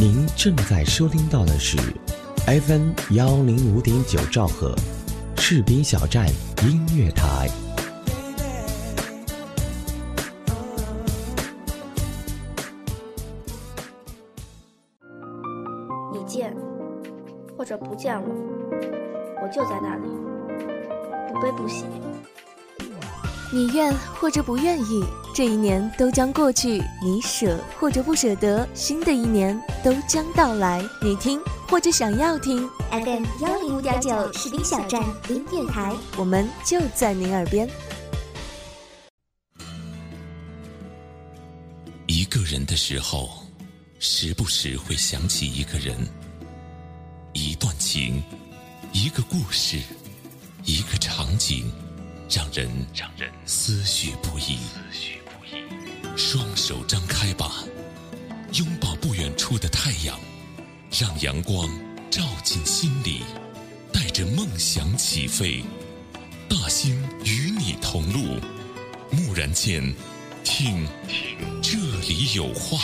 您正在收听到的是 FM 幺零五点九兆赫，士兵小站音乐台。或者不愿意，这一年都将过去；你舍或者不舍得，新的一年都将到来。你听或者想要听，FM 幺零五点九士兵小站音乐台，我们就在您耳边。一个人的时候，时不时会想起一个人，一段情，一个故事，一个场景。让人让人思绪不已，思绪不已。双手张开吧，拥抱不远处的太阳，让阳光照进心里，带着梦想起飞。大兴与你同路，蓦然间，听，听，这里有话。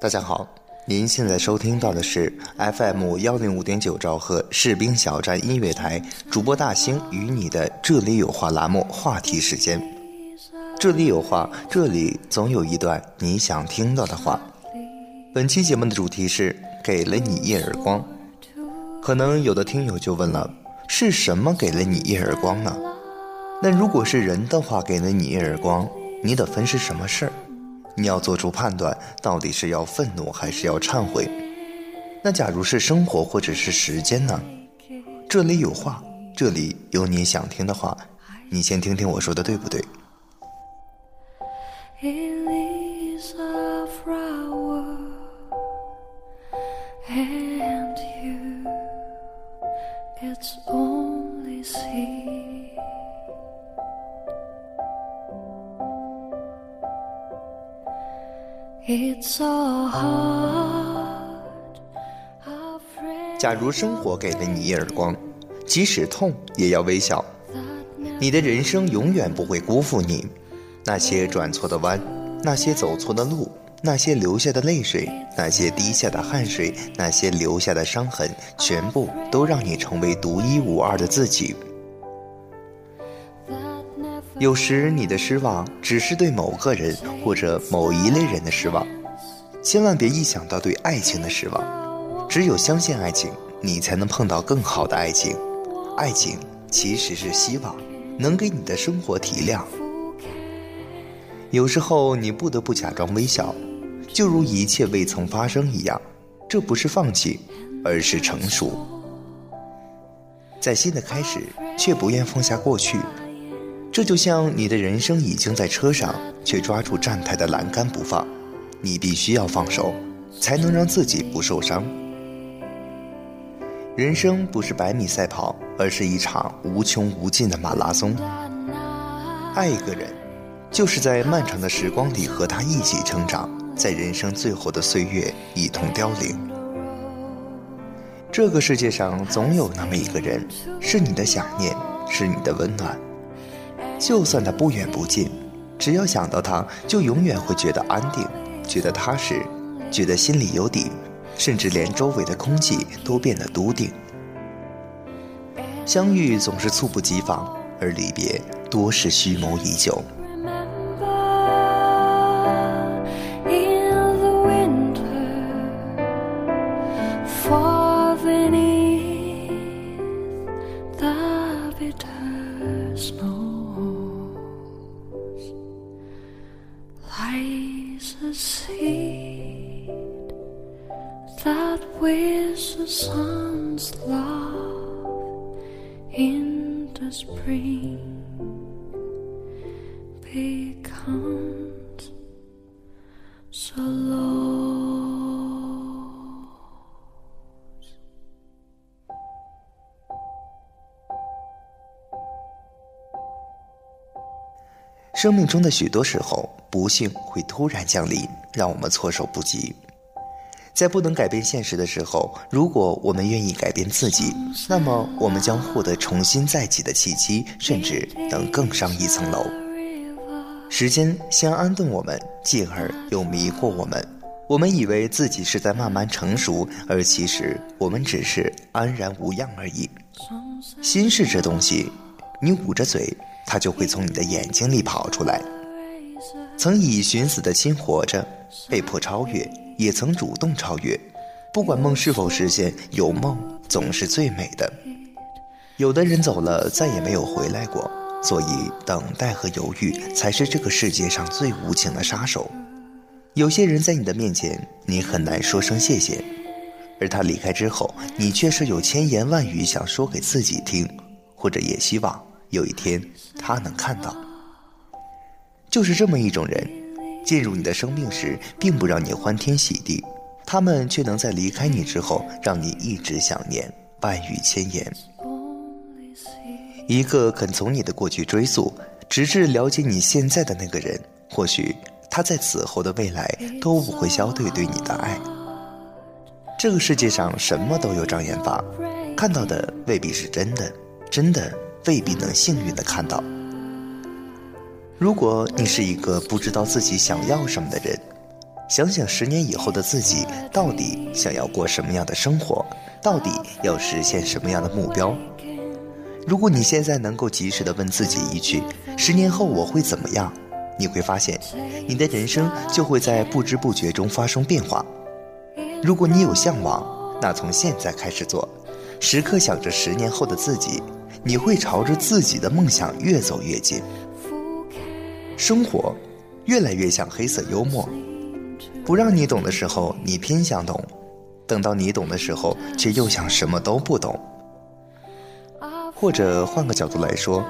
大家好，您现在收听到的是 FM 幺零五点九兆赫士兵小站音乐台主播大兴与你的这里有话栏目话题时间。这里有话，这里总有一段你想听到的话。本期节目的主题是给了你一耳光。可能有的听友就问了，是什么给了你一耳光呢？那如果是人的话，给了你一耳光，你得分是什么事儿？你要做出判断，到底是要愤怒还是要忏悔？那假如是生活或者是时间呢？这里有话，这里有你想听的话，你先听听我说的对不对？假如生活给了你一耳光，即使痛也要微笑。你的人生永远不会辜负你。那些转错的弯，那些走错的路，那些流下的泪水，那些滴下的汗水，那些留下的伤痕，全部都让你成为独一无二的自己。有时你的失望只是对某个人或者某一类人的失望，千万别一想到对爱情的失望。只有相信爱情，你才能碰到更好的爱情。爱情其实是希望，能给你的生活提亮。有时候你不得不假装微笑，就如一切未曾发生一样。这不是放弃，而是成熟。在新的开始，却不愿放下过去。这就像你的人生已经在车上，却抓住站台的栏杆不放，你必须要放手，才能让自己不受伤。人生不是百米赛跑，而是一场无穷无尽的马拉松。爱一个人，就是在漫长的时光里和他一起成长，在人生最后的岁月一同凋零。这个世界上总有那么一个人，是你的想念，是你的温暖。就算他不远不近，只要想到他，就永远会觉得安定，觉得踏实，觉得心里有底，甚至连周围的空气都变得笃定。相遇总是猝不及防，而离别多是蓄谋已久。Become so low. 生命中的许多时候，不幸会突然降临，让我们措手不及。在不能改变现实的时候，如果我们愿意改变自己，那么我们将获得重新再起的契机，甚至能更上一层楼。时间先安顿我们，继而又迷惑我们。我们以为自己是在慢慢成熟，而其实我们只是安然无恙而已。心事这东西，你捂着嘴，它就会从你的眼睛里跑出来。曾以寻死的心活着，被迫超越。也曾主动超越，不管梦是否实现，有梦总是最美的。有的人走了，再也没有回来过，所以等待和犹豫才是这个世界上最无情的杀手。有些人在你的面前，你很难说声谢谢，而他离开之后，你却是有千言万语想说给自己听，或者也希望有一天他能看到。就是这么一种人。进入你的生命时，并不让你欢天喜地，他们却能在离开你之后，让你一直想念，万语千言。一个肯从你的过去追溯，直至了解你现在的那个人，或许他在此后的未来都不会消退对你的爱。这个世界上什么都有障眼法，看到的未必是真的，真的未必能幸运的看到。如果你是一个不知道自己想要什么的人，想想十年以后的自己到底想要过什么样的生活，到底要实现什么样的目标。如果你现在能够及时的问自己一句“十年后我会怎么样”，你会发现，你的人生就会在不知不觉中发生变化。如果你有向往，那从现在开始做，时刻想着十年后的自己，你会朝着自己的梦想越走越近。生活越来越像黑色幽默，不让你懂的时候，你偏想懂；等到你懂的时候，却又想什么都不懂。或者换个角度来说，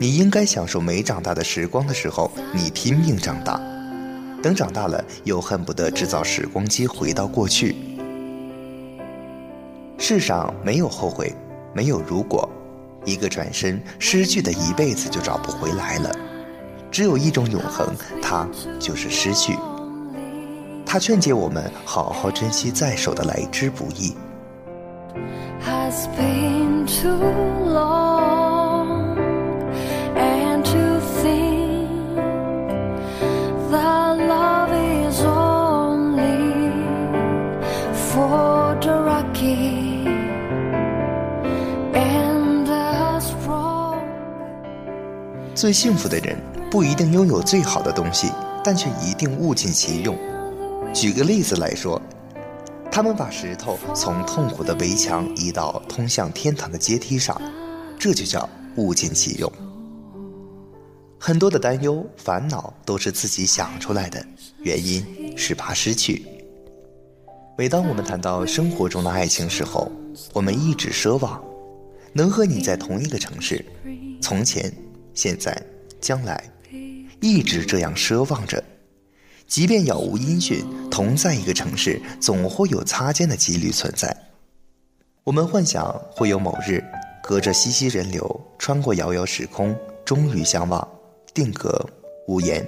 你应该享受没长大的时光的时候，你拼命长大；等长大了，又恨不得制造时光机回到过去。世上没有后悔，没有如果，一个转身，失去的一辈子就找不回来了。只有一种永恒，它就是失去。他劝诫我们好好珍惜在手的来之不易。Has been too long and to think that love is only for the rocky and the strong 最幸福的人不一定拥有最好的东西但却一定物尽其用。举个例子来说，他们把石头从痛苦的围墙移到通向天堂的阶梯上，这就叫物尽其用。很多的担忧、烦恼都是自己想出来的，原因是怕失去。每当我们谈到生活中的爱情时候，我们一直奢望能和你在同一个城市，从前、现在、将来。一直这样奢望着，即便杳无音讯，同在一个城市，总会有擦肩的几率存在。我们幻想会有某日，隔着熙熙人流，穿过遥遥时空，终于相望，定格无言。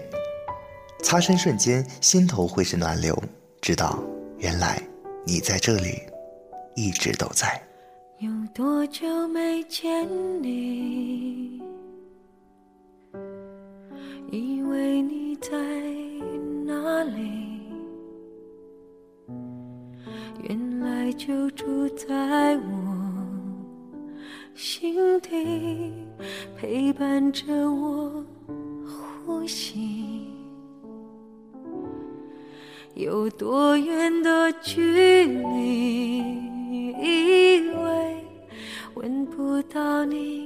擦身瞬间，心头会是暖流，知道原来你在这里，一直都在。有多久没见你？以为你在哪里？原来就住在我心底，陪伴着我呼吸。有多远的距离？以为闻不到你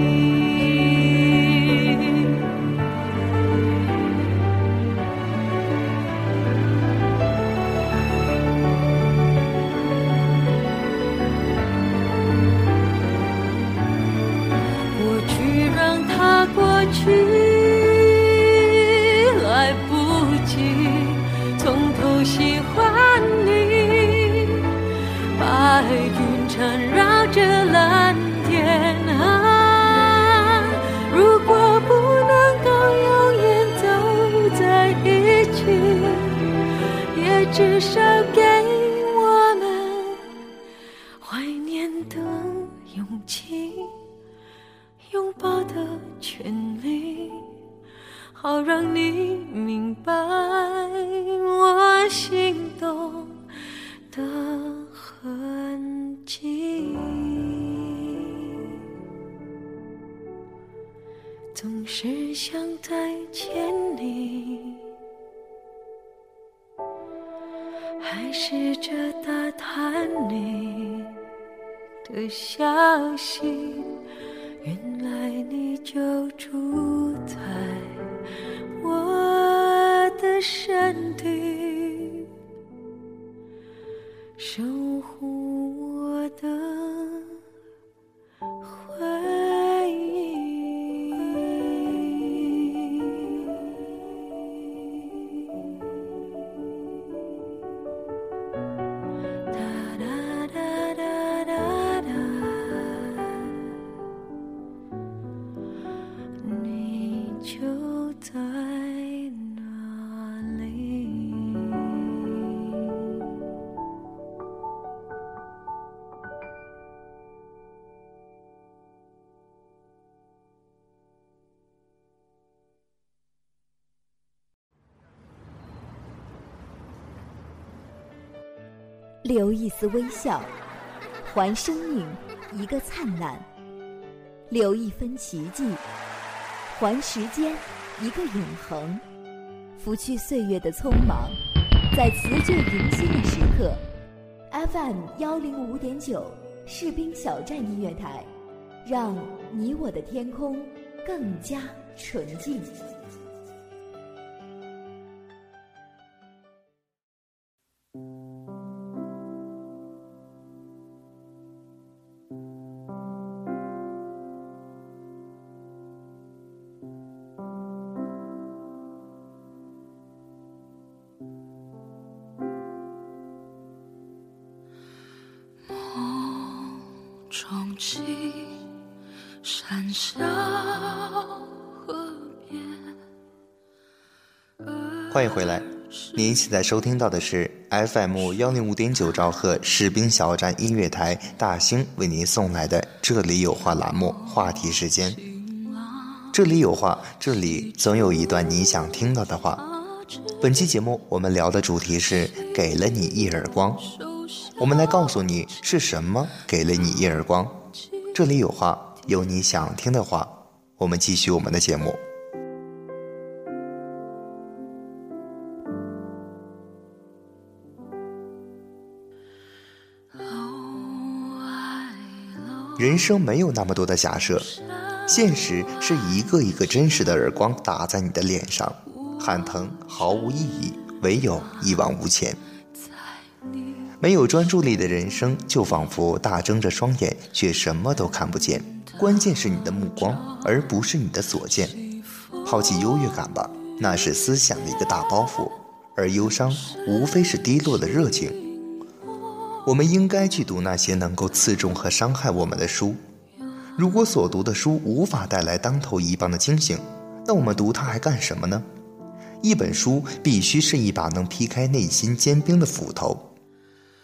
总是想再见你，还试着打探你的消息。原来你就住在我的身体，守护我的就在哪里？留一丝微笑，还生命一个灿烂；留一分奇迹，还时间一个永恒。拂去岁月的匆忙，在辞旧迎新的时刻，FM 幺零五点九士兵小站音乐台，让你我的天空更加纯净。欢迎回来，您现在收听到的是 FM 幺零五点九兆赫士兵小站音乐台大兴为您送来的《这里有话》栏目话题时间。这里有话，这里总有一段你想听到的话。本期节目我们聊的主题是“给了你一耳光”，我们来告诉你是什么给了你一耳光。这里有话，有你想听的话。我们继续我们的节目。人生没有那么多的假设，现实是一个一个真实的耳光打在你的脸上，喊疼毫无意义，唯有一往无前。没有专注力的人生，就仿佛大睁着双眼，却什么都看不见。关键是你的目光，而不是你的所见。抛弃优越感吧，那是思想的一个大包袱，而忧伤无非是低落的热情。我们应该去读那些能够刺中和伤害我们的书。如果所读的书无法带来当头一棒的惊醒，那我们读它还干什么呢？一本书必须是一把能劈开内心坚冰的斧头。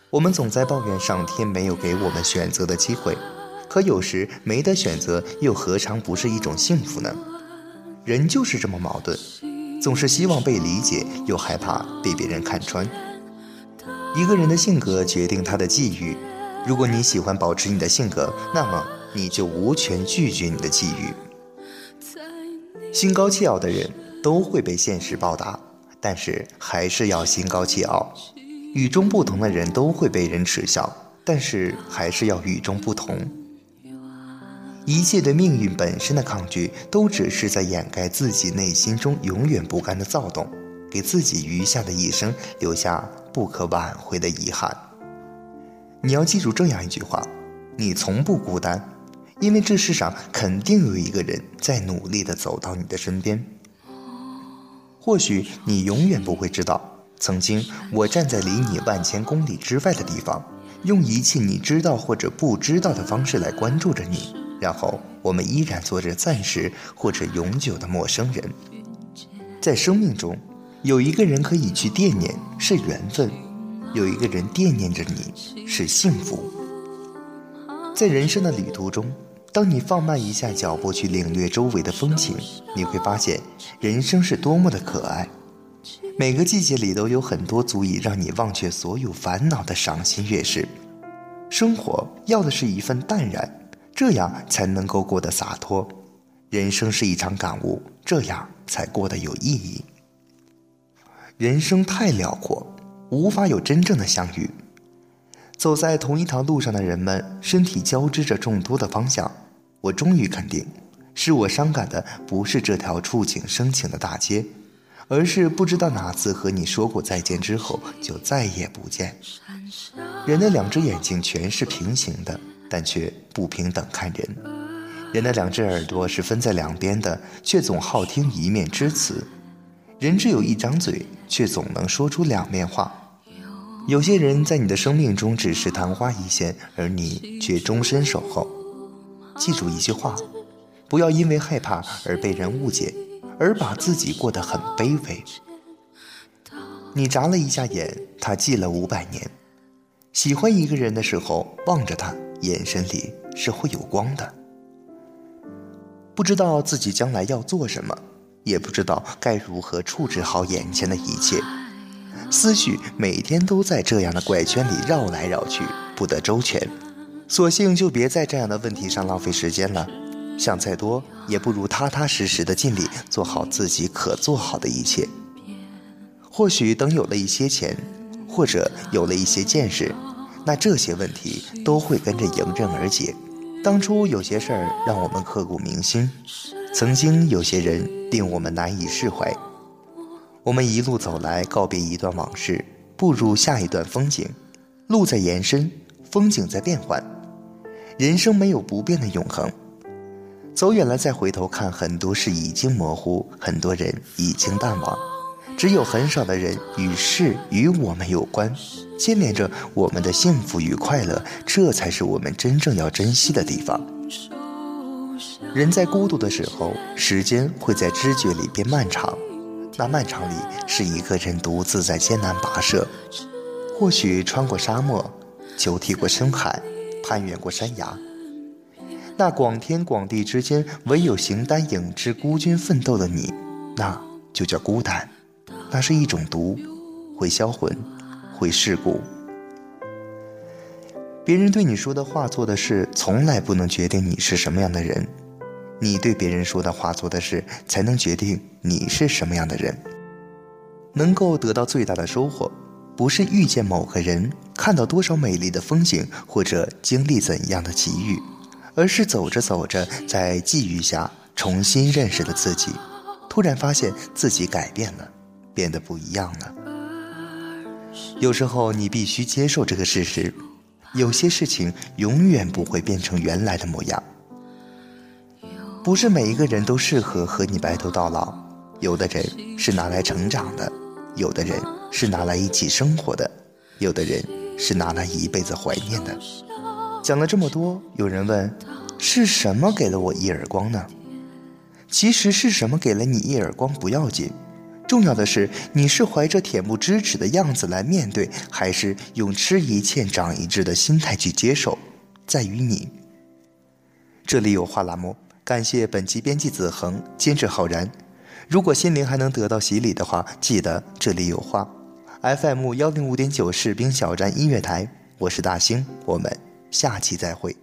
我们总在抱怨上天没有给我们选择的机会，可有时没得选择，又何尝不是一种幸福呢？人就是这么矛盾，总是希望被理解，又害怕被别人看穿。一个人的性格决定他的际遇。如果你喜欢保持你的性格，那么你就无权拒绝你的际遇。心高气傲的人都会被现实报答，但是还是要心高气傲。与众不同的人都会被人耻笑，但是还是要与众不同。一切对命运本身的抗拒，都只是在掩盖自己内心中永远不甘的躁动，给自己余下的一生留下不可挽回的遗憾。你要记住这样一句话：你从不孤单。因为这世上肯定有一个人在努力的走到你的身边。或许你永远不会知道，曾经我站在离你万千公里之外的地方，用一切你知道或者不知道的方式来关注着你，然后我们依然做着暂时或者永久的陌生人。在生命中，有一个人可以去惦念，是缘分；有一个人惦念着你，是幸福。在人生的旅途中。当你放慢一下脚步去领略周围的风情，你会发现人生是多么的可爱。每个季节里都有很多足以让你忘却所有烦恼的赏心悦事。生活要的是一份淡然，这样才能够过得洒脱。人生是一场感悟，这样才过得有意义。人生太辽阔，无法有真正的相遇。走在同一条路上的人们，身体交织着众多的方向。我终于肯定，使我伤感的不是这条触景生情的大街，而是不知道哪次和你说过再见之后就再也不见。人的两只眼睛全是平行的，但却不平等看人；人的两只耳朵是分在两边的，却总好听一面之词；人只有一张嘴，却总能说出两面话。有些人在你的生命中只是昙花一现，而你却终身守候。记住一句话：不要因为害怕而被人误解，而把自己过得很卑微。你眨了一下眼，他记了五百年。喜欢一个人的时候，望着他，眼神里是会有光的。不知道自己将来要做什么，也不知道该如何处置好眼前的一切。思绪每天都在这样的怪圈里绕来绕去，不得周全，索性就别在这样的问题上浪费时间了。想再多，也不如踏踏实实的尽力做好自己可做好的一切。或许等有了一些钱，或者有了一些见识，那这些问题都会跟着迎刃而解。当初有些事儿让我们刻骨铭心，曾经有些人令我们难以释怀。我们一路走来，告别一段往事，步入下一段风景。路在延伸，风景在变换，人生没有不变的永恒。走远了再回头看，很多事已经模糊，很多人已经淡忘，只有很少的人与事与我们有关，牵连着我们的幸福与快乐，这才是我们真正要珍惜的地方。人在孤独的时候，时间会在知觉里变漫长。那漫长里，是一个人独自在艰难跋涉，或许穿过沙漠，球踢过深海，攀越过山崖。那广天广地之间，唯有形单影只、孤军奋斗的你，那就叫孤单。那是一种毒，会销魂，会蚀骨。别人对你说的话、做的事，从来不能决定你是什么样的人。你对别人说的话、做的事，才能决定你是什么样的人。能够得到最大的收获，不是遇见某个人，看到多少美丽的风景，或者经历怎样的奇遇，而是走着走着，在际遇下重新认识了自己，突然发现自己改变了，变得不一样了。有时候你必须接受这个事实，有些事情永远不会变成原来的模样。不是每一个人都适合和你白头到老，有的人是拿来成长的，有的人是拿来一起生活的，有的人是拿来一辈子怀念的。讲了这么多，有人问：是什么给了我一耳光呢？其实是什么给了你一耳光不要紧，重要的是，你是怀着恬不知耻的样子来面对，还是用吃一堑长一智的心态去接受，在于你。这里有话栏目，感谢本期编辑子恒，监制浩然。如果心灵还能得到洗礼的话，记得这里有话。FM 幺零五点九士兵小站音乐台，我是大兴，我们下期再会。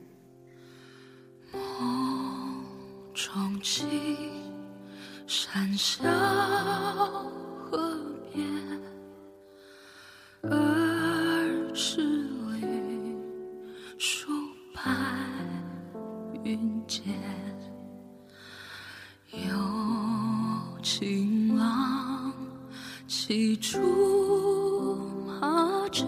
梦中情，山下河边，儿时里，数白云间，有情郎骑竹马至。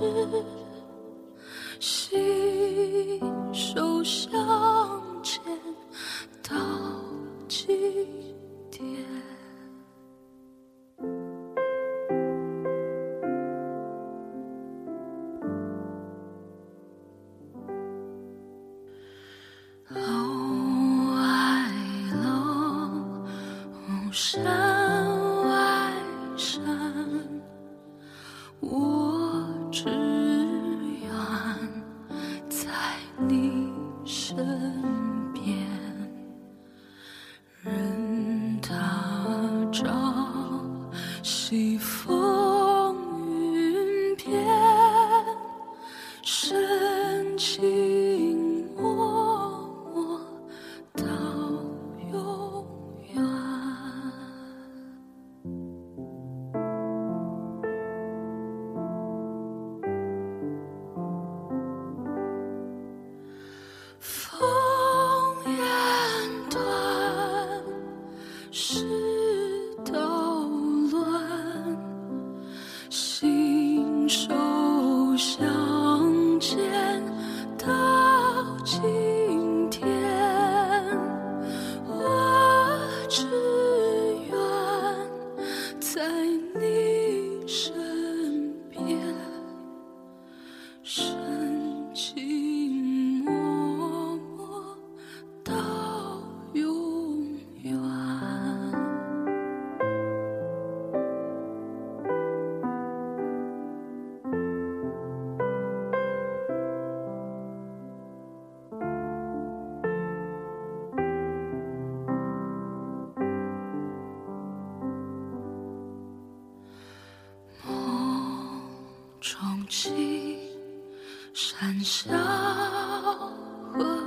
山小河。